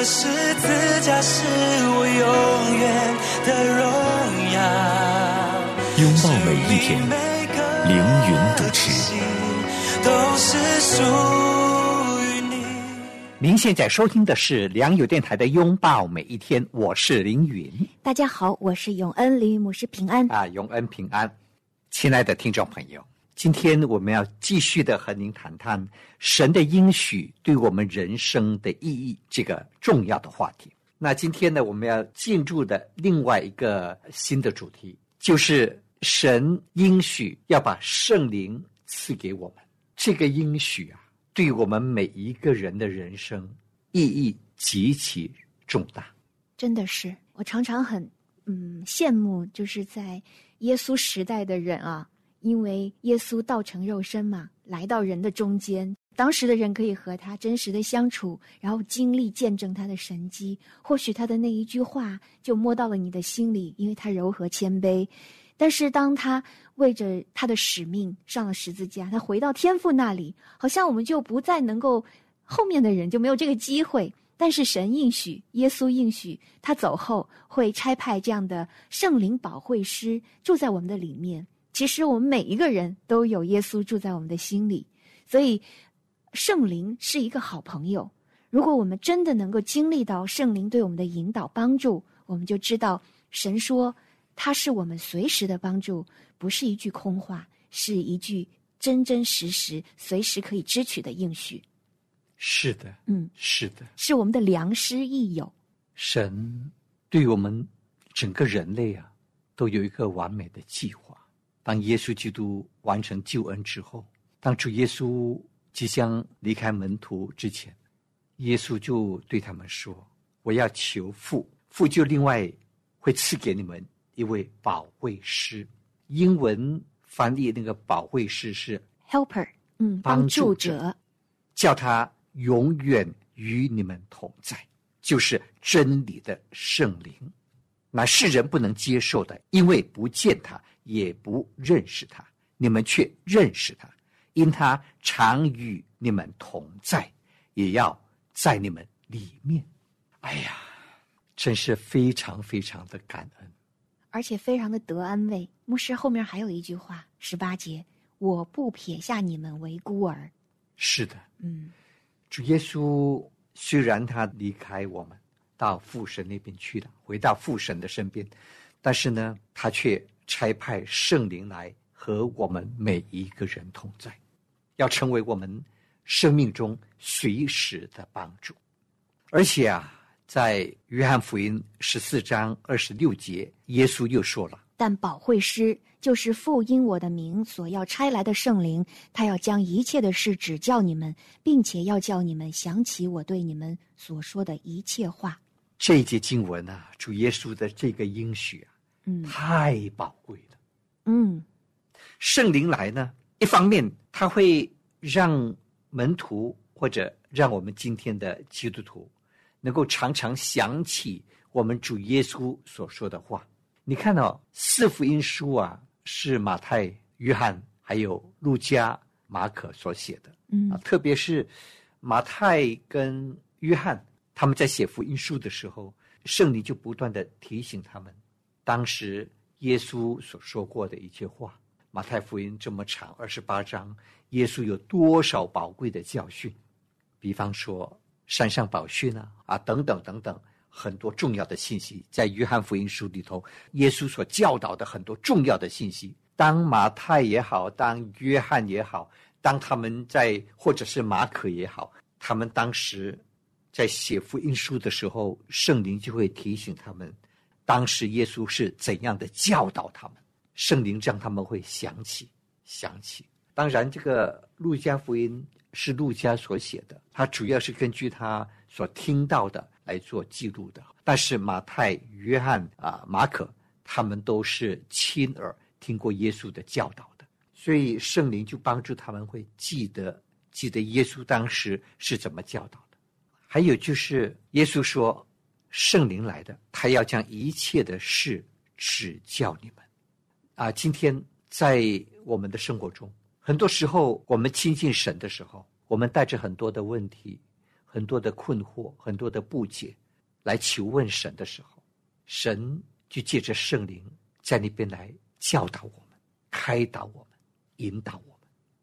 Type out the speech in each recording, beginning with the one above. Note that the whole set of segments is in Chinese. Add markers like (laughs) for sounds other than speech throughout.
的十字架是我永远的荣耀。拥抱每一天，凌云主持。都是属于你。您现在收听的是良友电台的《拥抱每一天》，我是凌云大家好，我是永恩林雨牧师平安。啊，永恩平安，亲爱的听众朋友，今天我们要继续的和您谈谈神的应许对我们人生的意义这个重要的话题。那今天呢，我们要进入的另外一个新的主题，就是神应许要把圣灵赐给我们。这个应许啊，对我们每一个人的人生意义极其重大。真的是，我常常很嗯羡慕，就是在耶稣时代的人啊，因为耶稣道成肉身嘛，来到人的中间，当时的人可以和他真实的相处，然后经历见证他的神迹，或许他的那一句话就摸到了你的心里，因为他柔和谦卑。但是当他为着他的使命上了十字架，他回到天父那里，好像我们就不再能够，后面的人就没有这个机会。但是神应许，耶稣应许，他走后会差派这样的圣灵保惠师住在我们的里面。其实我们每一个人都有耶稣住在我们的心里，所以圣灵是一个好朋友。如果我们真的能够经历到圣灵对我们的引导帮助，我们就知道神说他是我们随时的帮助，不是一句空话，是一句真真实实、随时可以支取的应许。是的，嗯，是的，是我们的良师益友。神对我们整个人类啊，都有一个完美的计划。当耶稣基督完成救恩之后，当主耶稣即将离开门徒之前，耶稣就对他们说：“我要求父，父就另外会赐给你们一位保惠师。”英文翻译那个保惠师是 Helper，嗯，帮帮助者，叫他永远与你们同在，就是真理的圣灵，乃世人不能接受的，因为不见他，也不认识他，你们却认识他，因他常与你们同在，也要在你们里面。哎呀，真是非常非常的感恩。而且非常的得安慰。牧师后面还有一句话，十八节：“我不撇下你们为孤儿。是的，”嗯，主耶稣虽然他离开我们，到父神那边去了，回到父神的身边，但是呢，他却差派圣灵来和我们每一个人同在，要成为我们生命中随时的帮助。而且啊，在约翰福音十四章二十六节，耶稣又说了。但保惠师就是父因我的名所要差来的圣灵，他要将一切的事指教你们，并且要叫你们想起我对你们所说的一切话。这一节经文啊，主耶稣的这个应许啊，嗯太宝贵了。嗯，圣灵来呢，一方面他会让门徒或者让我们今天的基督徒能够常常想起我们主耶稣所说的话。你看到、四福音书啊，是马太、约翰还有路加、马可所写的。嗯啊，特别是马太跟约翰他们在写福音书的时候，圣灵就不断的提醒他们，当时耶稣所说过的一切话。马太福音这么长，二十八章，耶稣有多少宝贵的教训？比方说山上宝训啊，啊等等等等，很多重要的信息，在约翰福音书里头，耶稣所教导的很多重要的信息。当马太也好，当约翰也好，当他们在或者是马可也好，他们当时在写福音书的时候，圣灵就会提醒他们，当时耶稣是怎样的教导他们，圣灵让他们会想起想起。当然，这个路加福音是路加所写的，他主要是根据他所听到的来做记录的。但是马太、约翰啊、马可，他们都是亲耳听过耶稣的教导的，所以圣灵就帮助他们会记得记得耶稣当时是怎么教导。还有就是耶稣说，圣灵来的，他要将一切的事指教你们。啊，今天在我们的生活中，很多时候我们亲近神的时候，我们带着很多的问题、很多的困惑、很多的不解来求问神的时候，神就借着圣灵在那边来教导我们、开导我们、引导我们，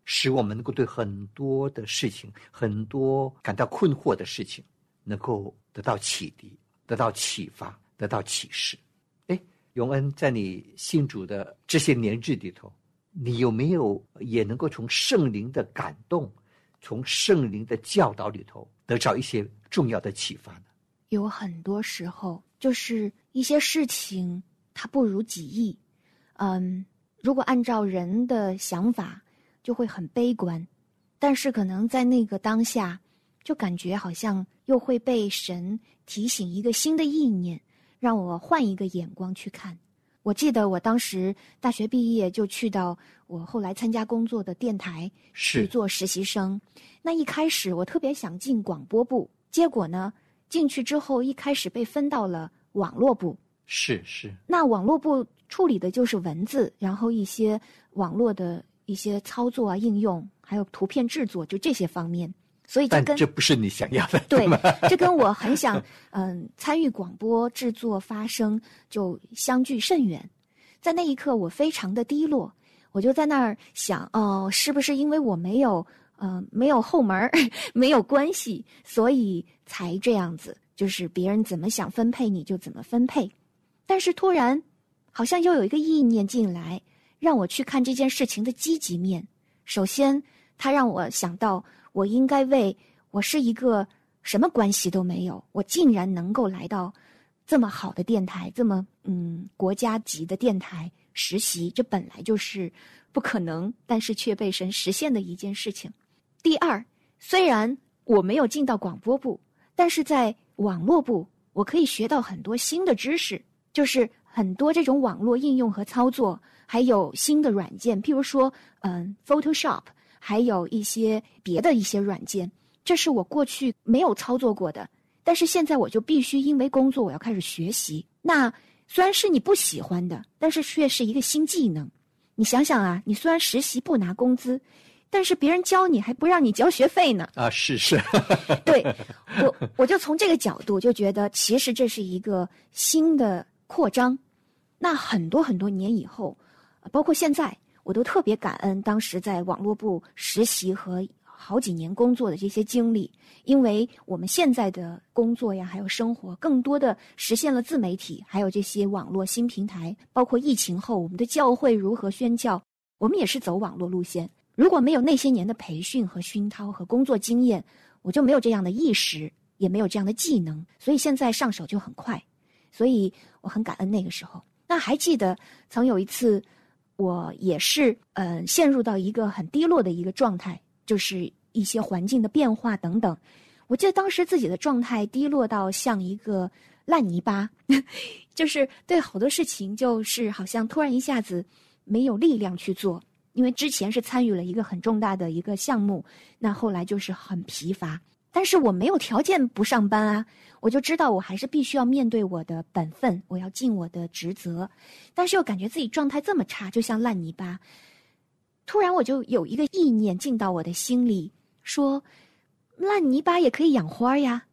使我们能够对很多的事情、很多感到困惑的事情，能够得到启迪、得到启发、得到启示。哎永恩，在你信主的这些年日里头，你有没有也能够从圣灵的感动，从圣灵的教导里头得着一些重要的启发呢？有很多时候，就是一些事情它不如己意，嗯，如果按照人的想法，就会很悲观，但是可能在那个当下，就感觉好像又会被神提醒一个新的意念。让我换一个眼光去看。我记得我当时大学毕业就去到我后来参加工作的电台去做实习生。那一开始我特别想进广播部，结果呢进去之后一开始被分到了网络部。是是。那网络部处理的就是文字，然后一些网络的一些操作啊、应用，还有图片制作，就这些方面。所以，这跟这不是你想要的，对这跟我很想嗯参与广播制作发声就相距甚远。在那一刻，我非常的低落，我就在那儿想，哦，是不是因为我没有嗯没有后门 (laughs) 没有关系，所以才这样子？就是别人怎么想分配你就怎么分配。但是突然，好像又有一个意念进来，让我去看这件事情的积极面。首先，他让我想到。我应该为我是一个什么关系都没有，我竟然能够来到这么好的电台，这么嗯国家级的电台实习，这本来就是不可能，但是却被神实现的一件事情。第二，虽然我没有进到广播部，但是在网络部，我可以学到很多新的知识，就是很多这种网络应用和操作，还有新的软件，譬如说嗯，Photoshop。还有一些别的一些软件，这是我过去没有操作过的，但是现在我就必须因为工作我要开始学习。那虽然是你不喜欢的，但是却是一个新技能。你想想啊，你虽然实习不拿工资，但是别人教你还不让你交学费呢。啊，是是，对我我就从这个角度就觉得，其实这是一个新的扩张。那很多很多年以后，包括现在。我都特别感恩当时在网络部实习和好几年工作的这些经历，因为我们现在的工作呀，还有生活，更多的实现了自媒体，还有这些网络新平台。包括疫情后，我们的教会如何宣教，我们也是走网络路线。如果没有那些年的培训和熏陶和工作经验，我就没有这样的意识，也没有这样的技能，所以现在上手就很快。所以我很感恩那个时候。那还记得曾有一次。我也是，嗯，陷入到一个很低落的一个状态，就是一些环境的变化等等。我记得当时自己的状态低落到像一个烂泥巴，(laughs) 就是对好多事情，就是好像突然一下子没有力量去做，因为之前是参与了一个很重大的一个项目，那后来就是很疲乏。但是我没有条件不上班啊，我就知道我还是必须要面对我的本分，我要尽我的职责，但是又感觉自己状态这么差，就像烂泥巴。突然我就有一个意念进到我的心里，说烂泥巴也可以养花呀，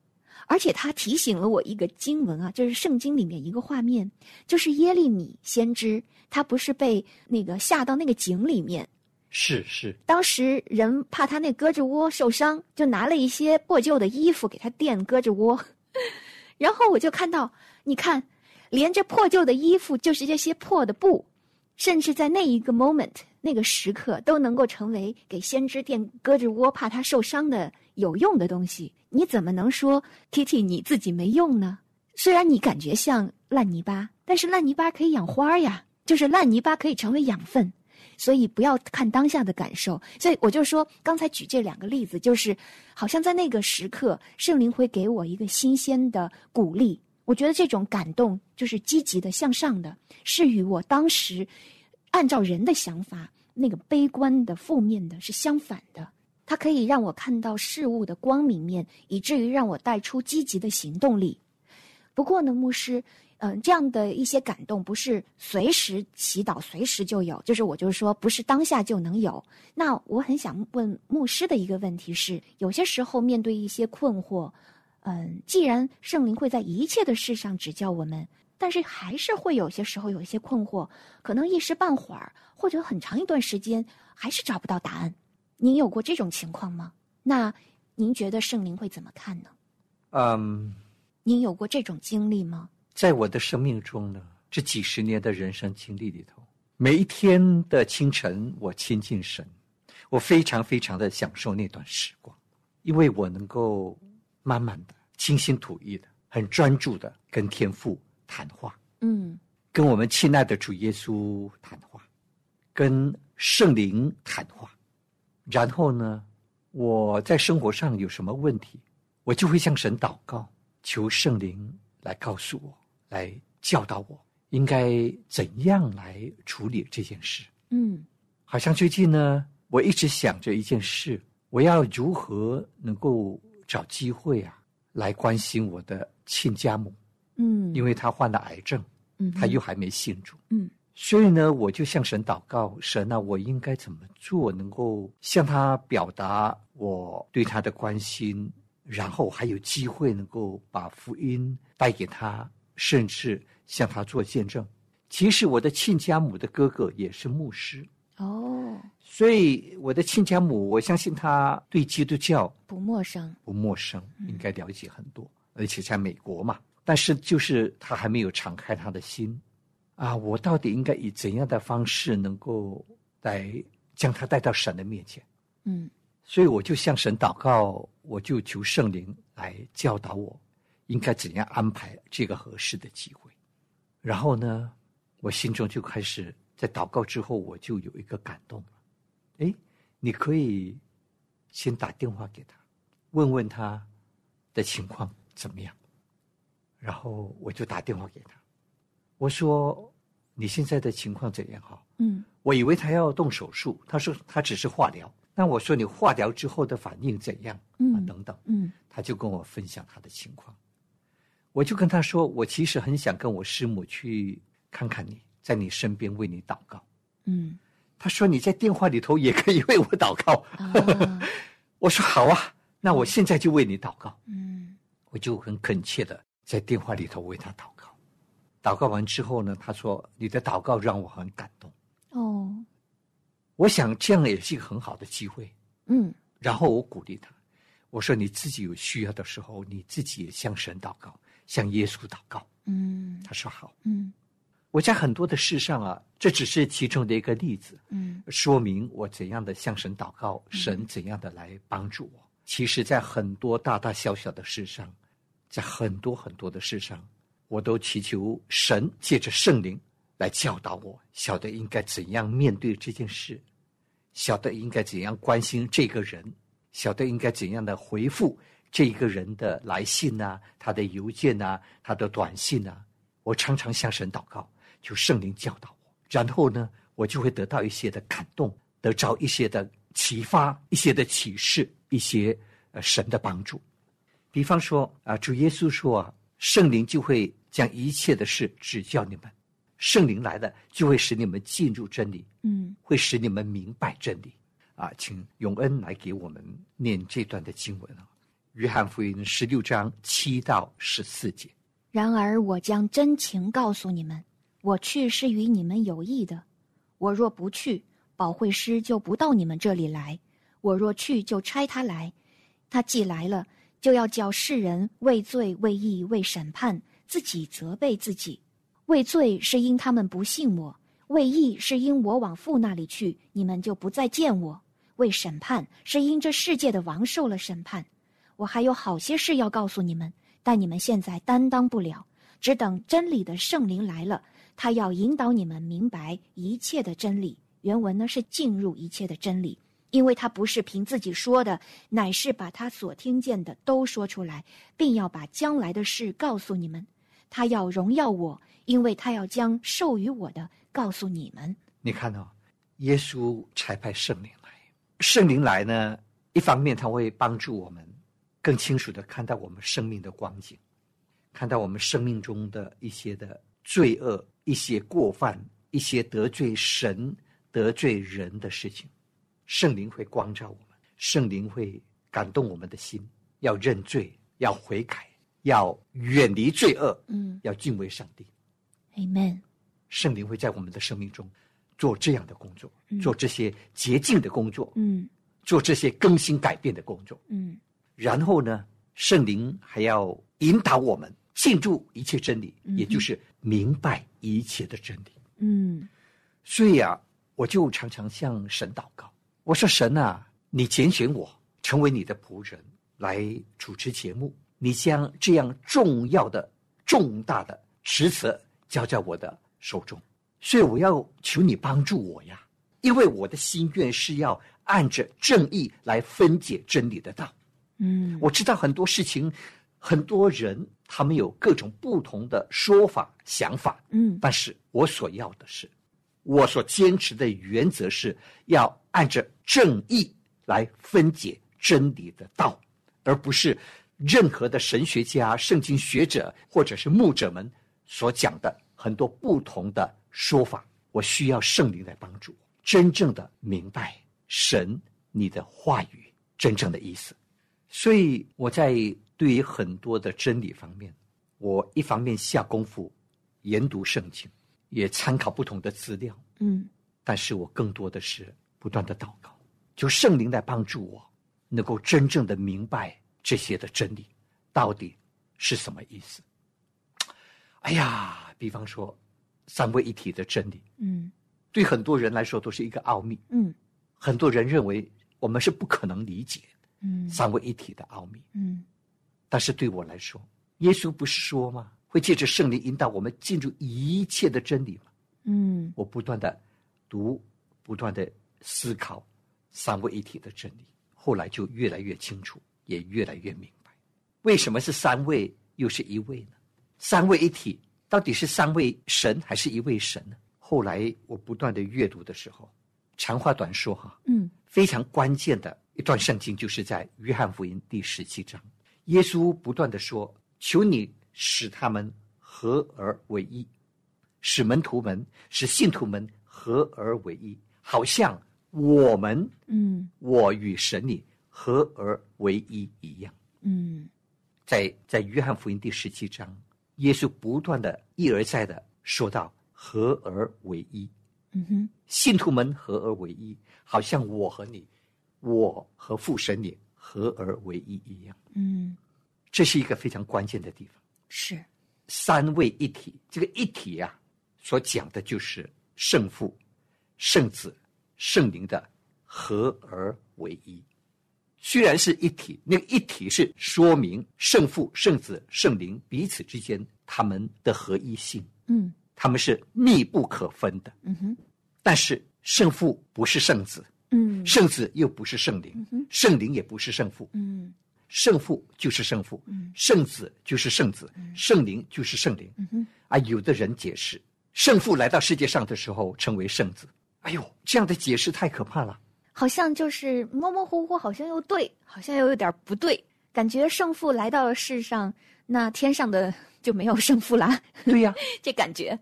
而且他提醒了我一个经文啊，就是圣经里面一个画面，就是耶利米先知，他不是被那个下到那个井里面。是是，当时人怕他那胳肢窝受伤，就拿了一些破旧的衣服给他垫胳肢窝，(laughs) 然后我就看到，你看，连这破旧的衣服，就是这些破的布，甚至在那一个 moment 那个时刻，都能够成为给先知垫胳肢窝怕他受伤的有用的东西。你怎么能说 Kitty 你自己没用呢？虽然你感觉像烂泥巴，但是烂泥巴可以养花呀，就是烂泥巴可以成为养分。所以不要看当下的感受。所以我就说，刚才举这两个例子，就是好像在那个时刻，圣灵会给我一个新鲜的鼓励。我觉得这种感动就是积极的、向上的，是与我当时按照人的想法那个悲观的、负面的是相反的。它可以让我看到事物的光明面，以至于让我带出积极的行动力。不过呢，牧师，嗯，这样的一些感动不是随时祈祷随时就有，就是我就是说不是当下就能有。那我很想问牧师的一个问题是：有些时候面对一些困惑，嗯，既然圣灵会在一切的事上指教我们，但是还是会有些时候有一些困惑，可能一时半会儿或者很长一段时间还是找不到答案。您有过这种情况吗？那您觉得圣灵会怎么看呢？嗯，您有过这种经历吗？在我的生命中呢，这几十年的人生经历里头，每一天的清晨，我亲近神，我非常非常的享受那段时光，因为我能够慢慢的、清心吐意的、很专注的跟天父谈话，嗯跟我们亲爱的主耶稣谈话，跟圣灵谈话。然后呢，我在生活上有什么问题，我就会向神祷告，求圣灵来告诉我，来教导我应该怎样来处理这件事。嗯。好像最近呢，我一直想着一件事，我要如何能够找机会啊，来关心我的亲家母，嗯，因为她患了癌症，嗯她又还没信主。嗯。所以呢，我就向神祷告，神啊，我应该怎么做，能够向他表达我对他的关心，然后还有机会能够把福音带给他，甚至向他做见证。其实我的亲家母的哥哥也是牧师，哦，所以我的亲家母，我相信他对基督教不陌生。不陌生，应该了解很多，而且在美国嘛。但是就是他还没有敞开他的心，啊，我到底应该以怎样的方式能够来将他带到神的面前？嗯所以我就向神祷告，我就求圣灵来教导我，应该怎样安排这个合适的机会。然后呢，我心中就开始在祷告之后，我就有一个感动了。哎，你可以先打电话给他，问问他的情况怎么样。然后我就打电话给他，我说：“你现在的情况怎样？”哈，嗯我以为他要动手术，他说他只是化疗。那我说你化疗之后的反应怎样？啊，嗯等等，嗯他就跟我分享他的情况。我就跟他说，我其实很想跟我师母去看看你，在你身边为你祷告。嗯他说你在电话里头也可以为我祷告。啊 (laughs) 我说好啊，那我现在就为你祷告。嗯我就很恳切的在电话里头为他祷告。祷告完之后呢，他说你的祷告让我很感动。哦我想这样也是一个很好的机会。嗯然后我鼓励他，我说你自己有需要的时候，你自己也向神祷告，向耶稣祷告。嗯他说好。嗯我在很多的事上啊，这只是其中的一个例子，嗯说明我怎样的向神祷告，神怎样的来帮助我。其实，在很多大大小小的事上，在很多很多的事上，我都祈求神借着圣灵来教导我，晓得应该怎样面对这件事，晓得应该怎样关心这个人，晓得应该怎样的回复这一个人的来信啊，他的邮件啊，他的短信啊。我常常向神祷告，求圣灵教导我，然后呢，我就会得到一些的感动，得着一些的启发，一些的启示，一些呃神的帮助。比方说啊，主耶稣说啊，圣灵就会将一切的事指教你们，圣灵来了就会使你们进入真理，嗯会使你们明白真理。啊，请永恩来给我们念这段的经文啊，《约翰福音》十六章七到十四节。然而我将真情告诉你们，我去是与你们有益的。我若不去，保惠师就不到你们这里来；我若去，就差他来。他既来了，就要叫世人为罪、为义、为审判，自己责备自己。为罪是因他们不信我；为义是因我往父那里去，你们就不再见我；为审判是因这世界的王受了审判。我还有好些事要告诉你们。但你们现在担当不了，只等真理的圣灵来了，他要引导你们明白一切的真理，原文呢是进入一切的真理，因为他不是凭自己说的，乃是把他所听见的都说出来，并要把将来的事告诉你们。他要荣耀我，因为他要将授予我的告诉你们。你看哦，耶稣差派圣灵来，圣灵来呢，一方面他会帮助我们更清楚的看到我们生命的光景，看到我们生命中的一些的罪恶、一些过犯、一些得罪神、得罪人的事情。圣灵会光照我们，圣灵会感动我们的心，要认罪，要悔改，要远离罪恶，嗯要敬畏上帝。，Amen。圣灵会在我们的生命中做这样的工作，嗯做这些洁净的工作，嗯做这些更新改变的工作。嗯然后呢，圣灵还要引导我们进入一切真理，嗯也就是明白一切的真理。嗯所以啊，我就常常向神祷告，我说：“神啊，你拣选我成为你的仆人，来主持节目，你将这样重要的、重大的职责交在我的手中，所以我要求你帮助我呀，因为我的心愿是要按着正义来分解真理的道。嗯，我知道很多事情，很多人他们有各种不同的说法、想法，嗯但是我所要的是，我所坚持的原则是要按着正义来分解真理的道，而不是任何的神学家、圣经学者或者是牧者们所讲的很多不同的说法。我需要圣灵来帮助我，真正的明白神你的话语真正的意思。所以我在对于很多的真理方面，我一方面下功夫研读圣经，也参考不同的资料，嗯。但是我更多的是不断的祷告，求圣灵来帮助我，能够真正的明白这些的真理到底是什么意思。哎呀，比方说三位一体的真理，嗯。对很多人来说都是一个奥秘，嗯。很多人认为我们是不可能理解嗯三位一体的奥秘。嗯但是对我来说，耶稣不是说吗？会借着圣灵引导我们进入一切的真理吗？嗯我不断的读，不断的思考三位一体的真理，后来就越来越清楚，也越来越明白，为什么是三位又是一位呢？三位一体到底是三位神还是一位神呢？后来我不断的阅读的时候，长话短说哈，嗯非常关键的一段圣经，就是在约翰福音第十七章，耶稣不断的说：“求你使他们合而为一，使门徒们、使信徒们合而为一，好像我们嗯。我与神你合而为一一样。”嗯。在在约翰福音第十七章，耶稣不断的一而再的说到合而为一，嗯哼。信徒们合而为一，好像我和你，我和父神你合而为一一样。嗯这是一个非常关键的地方。是三位一体，这个一体啊，所讲的就是圣父、圣子、圣灵的合而为一。虽然是一体，那个一体是说明圣父、圣子、圣灵彼此之间他们的合一性，嗯他们是密不可分的。嗯哼但是圣父不是圣子，嗯。圣子又不是圣灵嗯，圣灵也不是圣父，嗯。圣父就是圣父，嗯。圣子就是圣子，圣灵就是圣灵。嗯啊，有的人解释，圣父来到世界上的时候成为圣子。哎呦，这样的解释太可怕了。好像就是模模糊糊，好像又对，好像又有点不对，感觉圣父来到了世上，那天上的就没有圣父啦，对呀、(laughs) 这感觉，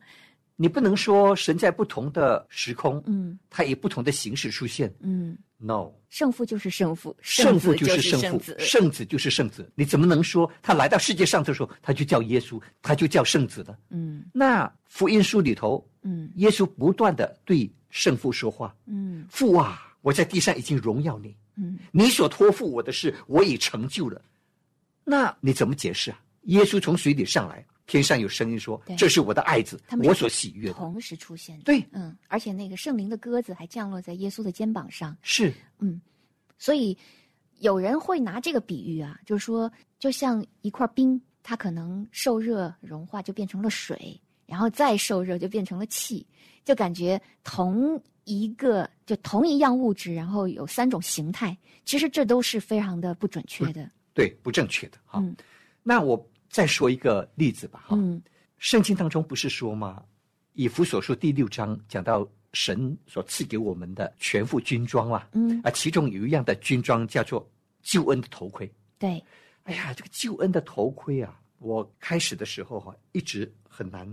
你不能说神在不同的时空，嗯他以不同的形式出现。嗯，No，圣父就是圣父，圣父就是圣父，圣子，圣子就是圣子。你怎么能说他来到世界上的时候，他就叫耶稣，他就叫圣子呢？嗯那福音书里头，嗯耶稣不断的对圣父说话嗯：“父啊，我在地上已经荣耀你，嗯你所托付我的事，我已成就了。”那你怎么解释啊？耶稣从水里上来，天上有声音说：“这是我的爱子我所喜悦的。同时出现”，对，嗯，而且那个圣灵的鸽子还降落在耶稣的肩膀上，是嗯所以有人会拿这个比喻啊，就是说，就像一块冰，它可能受热融化就变成了水，然后再受热就变成了气，就感觉同一个就同一样物质，然后有三种形态，其实这都是非常的不准确的。对，不正确的哈。嗯那我再说一个例子吧哈。嗯圣经当中不是说吗？以弗所书第六章讲到神所赐给我们的全副军装啊，嗯，啊，其中有一样的军装叫做救恩的头盔。对，哎呀，这个救恩的头盔啊，我开始的时候哈、一直很难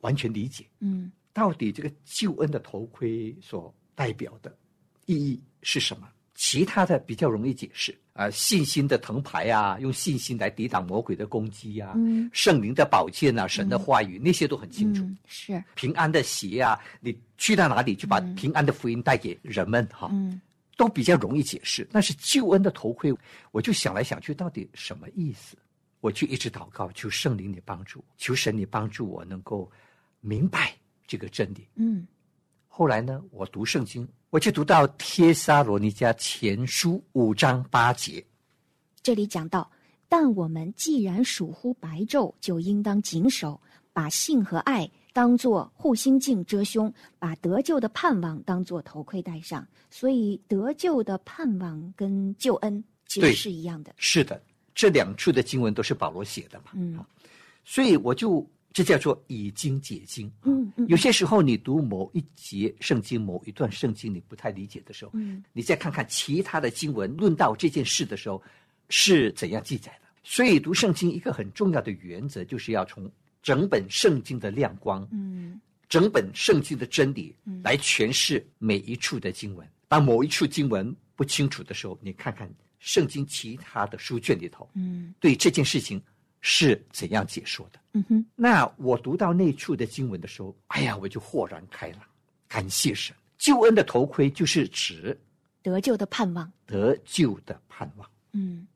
完全理解，嗯到底这个救恩的头盔所代表的意义是什么？其他的比较容易解释啊、信心的藤牌啊，用信心来抵挡魔鬼的攻击啊，嗯圣灵的宝剑啊，神的话语、那些都很清楚。嗯是平安的鞋啊，你去到哪里就把平安的福音带给人们哈、嗯都比较容易解释。但是救恩的头盔，我就想来想去，到底什么意思？我就一直祷告，求圣灵你帮助，求神你帮助我能够明白这个真理。嗯后来呢，我读圣经，我就读到帖撒罗尼迦前书五章八节。这里讲到，但我们既然属乎白昼，就应当谨守，把性和爱当作护心镜遮胸，把得救的盼望当作头盔戴上。所以得救的盼望跟救恩其实是一样的。是的，这两处的经文都是保罗写的嘛。嗯所以我就这叫做以经解经。嗯嗯有些时候你读某一节圣经、某一段圣经，你不太理解的时候，嗯你再看看其他的经文论到这件事的时候是怎样记载的。所以读圣经一个很重要的原则，就是要从整本圣经的亮光、嗯整本圣经的真理嗯来诠释每一处的经文。当某一处经文不清楚的时候，你看看圣经其他的书卷里头嗯对这件事情是怎样解说的。嗯哼那我读到那处的经文的时候，哎呀，我就豁然开朗，感谢神。救恩的头盔就是指得救的盼望。得救的盼望。嗯，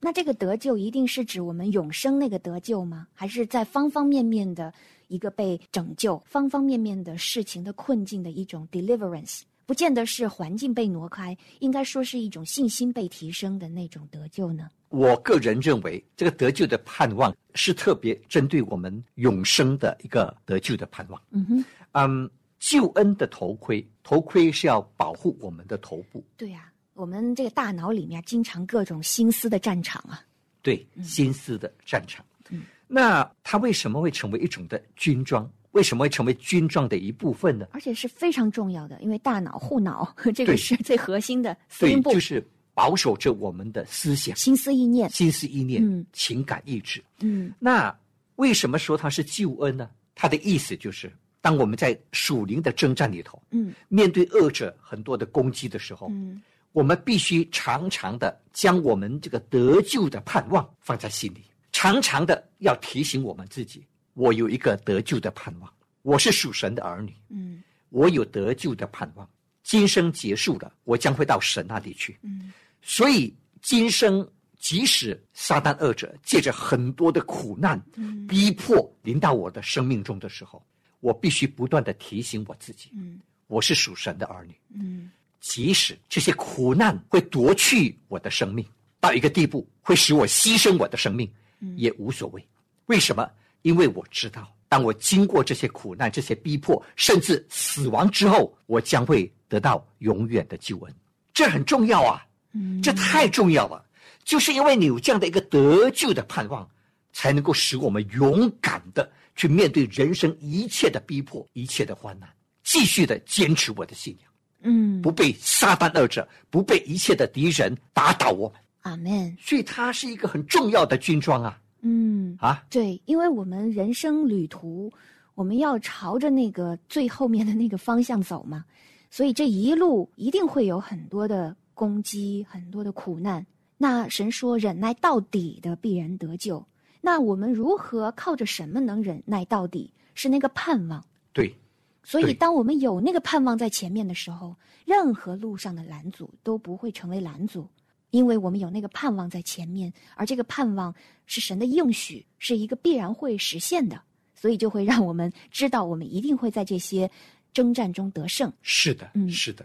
那这个得救一定是指我们永生那个得救吗？还是在方方面面的一个被拯救、方方面面的事情的困境的一种 deliverance？不见得是环境被挪开，应该说是一种信心被提升的那种得救呢。我个人认为，这个得救的盼望是特别针对我们永生的一个得救的盼望。嗯哼，嗯，救恩的头盔，头盔是要保护我们的头部，对呀、我们这个大脑里面经常各种心思的战场啊。对心思的战场。嗯那它为什么会成为一种的军装？为什么会成为军装的一部分呢？而且是非常重要的，因为大脑护脑 (laughs) 这个是最核心的司对令，部，就是保守着我们的思想、心思意念。心思意念、嗯情感意志。嗯那为什么说它是救恩呢？它的意思就是，当我们在属灵的征战里头，嗯面对恶者很多的攻击的时候，嗯我们必须常常的将我们这个得救的盼望放在心里，常常的要提醒我们自己：我有一个得救的盼望，我是属神的儿女，嗯我有得救的盼望。今生结束了，我将会到神那里去。嗯所以今生即使撒旦恶者借着很多的苦难、嗯逼迫临到我的生命中的时候，我必须不断的提醒我自己，嗯我是属神的儿女。嗯即使这些苦难会夺去我的生命，到一个地步会使我牺牲我的生命，嗯也无所谓。为什么？因为我知道，当我经过这些苦难、这些逼迫，甚至死亡之后，我将会得到永远的救恩。这很重要啊！嗯，这太重要了。就是因为你有这样的一个得救的盼望，才能够使我们勇敢的去面对人生一切的逼迫、一切的患难，继续的坚持我的信仰。嗯不被撒旦二者，不被一切的敌人打倒我们，阿门。所以它是一个很重要的军装啊嗯，啊！对，因为我们人生旅途，我们要朝着那个最后面的那个方向走嘛，所以这一路一定会有很多的攻击，很多的苦难。那神说，忍耐到底的必然得救。那我们如何靠着什么能忍耐到底？是那个盼望。对，所以，当我们有那个盼望在前面的时候，任何路上的拦阻都不会成为拦阻，因为我们有那个盼望在前面，而这个盼望是神的应许，是一个必然会实现的，所以就会让我们知道，我们一定会在这些征战中得胜。是的，嗯是的。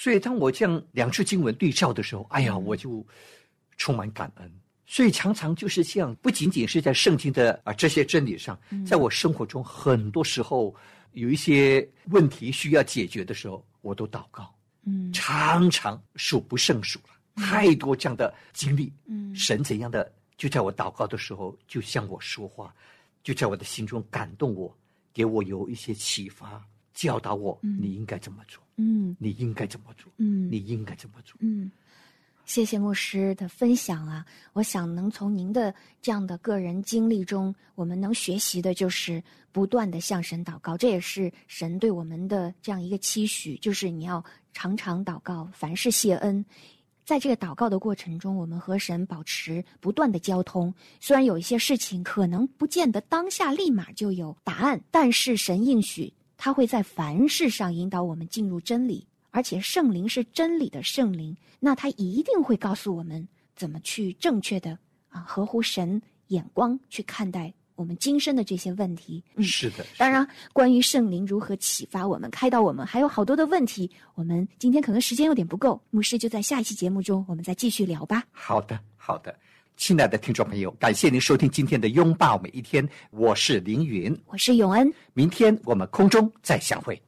所以当我这样两处经文对照的时候，哎呀，我就充满感恩。所以常常就是这样，不仅仅是在圣经的啊这些真理上，在我生活中很多时候有一些问题需要解决的时候，我都祷告，嗯。常常数不胜数了，太多这样的经历。嗯。神怎样的就在我祷告的时候，就向我说话，就在我的心中感动我，给我有一些启发，教导我、嗯。你应该怎么做，嗯你应该怎么做，嗯你应该怎么做。嗯，谢谢牧师的分享啊！我想能从您的这样的个人经历中，我们能学习的就是不断的向神祷告，这也是神对我们的这样一个期许，就是你要常常祷告，凡事谢恩。在这个祷告的过程中，我们和神保持不断的交通。虽然有一些事情可能不见得当下立马就有答案，但是神应许他会在凡事上引导我们进入真理，而且圣灵是真理的圣灵，那他一定会告诉我们怎么去正确的啊，合乎神眼光去看待我们今生的这些问题。嗯，是的，当然，关于圣灵如何启发我们、开导我们，还有好多的问题，我们今天可能时间有点不够，牧师就在下一期节目中我们再继续聊吧。好的，好的，亲爱的听众朋友，感谢您收听今天的《拥抱每一天》，我是凌云，我是永恩，明天我们空中再相会。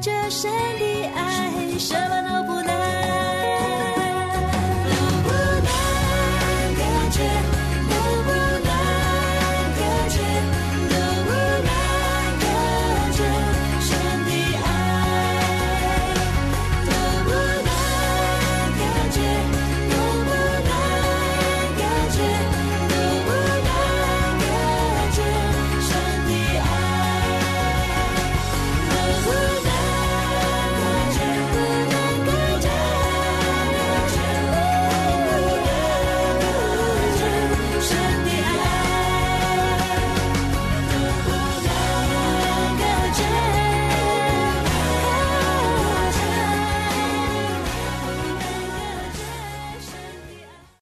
这深的爱，什么都不。